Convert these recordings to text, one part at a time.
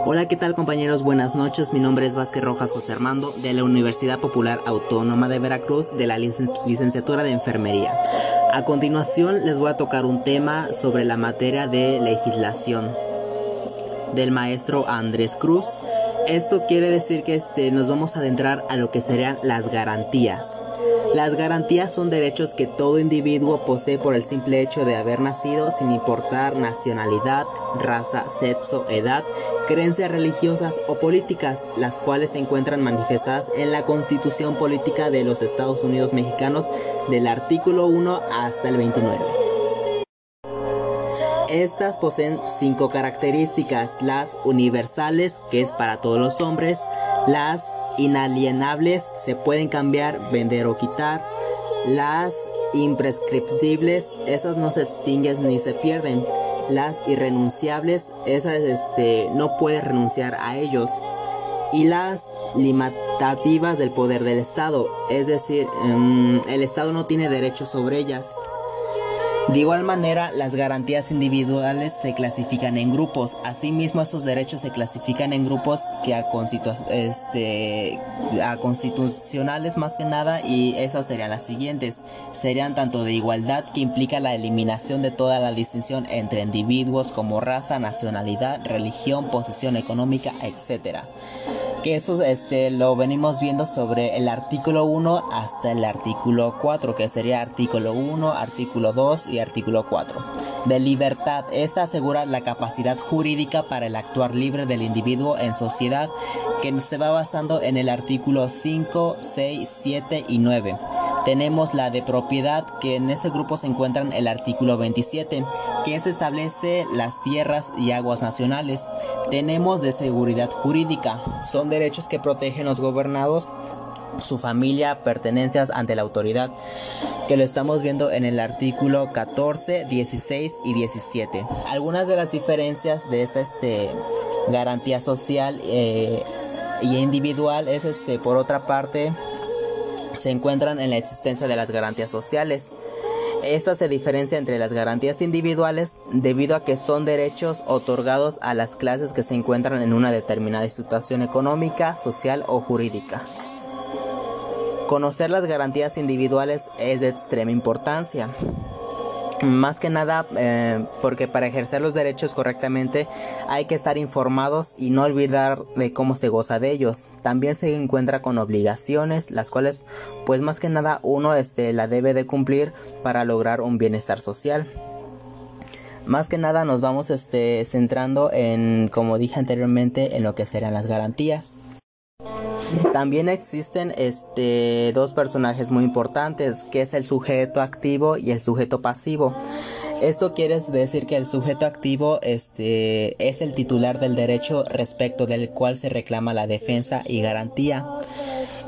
Hola, ¿qué tal compañeros? Buenas noches. Mi nombre es Vázquez Rojas José Armando de la Universidad Popular Autónoma de Veracruz de la licenciatura de Enfermería. A continuación les voy a tocar un tema sobre la materia de legislación del maestro Andrés Cruz. Esto quiere decir que este, nos vamos a adentrar a lo que serían las garantías. Las garantías son derechos que todo individuo posee por el simple hecho de haber nacido sin importar nacionalidad, raza, sexo, edad, creencias religiosas o políticas, las cuales se encuentran manifestadas en la Constitución Política de los Estados Unidos Mexicanos del artículo 1 hasta el 29. Estas poseen cinco características, las universales, que es para todos los hombres, las inalienables se pueden cambiar, vender o quitar. Las imprescriptibles, esas no se extinguen ni se pierden. Las irrenunciables, esas este, no puedes renunciar a ellos. Y las limitativas del poder del Estado, es decir, em, el Estado no tiene derecho sobre ellas. De igual manera, las garantías individuales se clasifican en grupos. Asimismo, esos derechos se clasifican en grupos que a, este, a constitucionales más que nada y esas serían las siguientes. Serían tanto de igualdad que implica la eliminación de toda la distinción entre individuos como raza, nacionalidad, religión, posición económica, etc que eso este, lo venimos viendo sobre el artículo 1 hasta el artículo 4, que sería artículo 1, artículo 2 y artículo 4. De libertad, esta asegura la capacidad jurídica para el actuar libre del individuo en sociedad, que se va basando en el artículo 5, 6, 7 y 9. Tenemos la de propiedad, que en ese grupo se encuentran el artículo 27, que se establece las tierras y aguas nacionales. Tenemos de seguridad jurídica, son derechos que protegen los gobernados su familia, pertenencias ante la autoridad, que lo estamos viendo en el artículo 14, 16 y 17. Algunas de las diferencias de esta este, garantía social eh, y individual es, este, por otra parte, se encuentran en la existencia de las garantías sociales. Esta se diferencia entre las garantías individuales debido a que son derechos otorgados a las clases que se encuentran en una determinada situación económica, social o jurídica. Conocer las garantías individuales es de extrema importancia. Más que nada eh, porque para ejercer los derechos correctamente hay que estar informados y no olvidar de cómo se goza de ellos. También se encuentra con obligaciones, las cuales pues más que nada uno este, la debe de cumplir para lograr un bienestar social. Más que nada nos vamos este, centrando en, como dije anteriormente, en lo que serán las garantías. También existen este, dos personajes muy importantes, que es el sujeto activo y el sujeto pasivo. Esto quiere decir que el sujeto activo este, es el titular del derecho respecto del cual se reclama la defensa y garantía.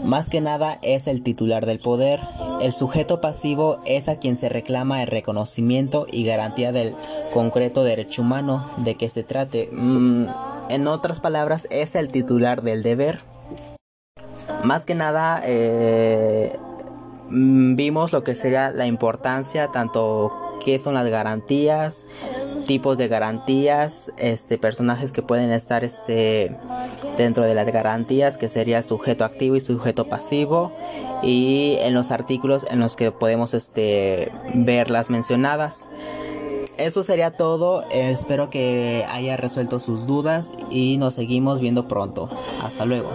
Más que nada es el titular del poder. El sujeto pasivo es a quien se reclama el reconocimiento y garantía del concreto derecho humano de que se trate. Mm, en otras palabras, es el titular del deber. Más que nada eh, mm, vimos lo que sería la importancia, tanto qué son las garantías, tipos de garantías, este personajes que pueden estar este dentro de las garantías, que sería sujeto activo y sujeto pasivo, y en los artículos en los que podemos este ver las mencionadas. Eso sería todo, espero que haya resuelto sus dudas y nos seguimos viendo pronto. Hasta luego.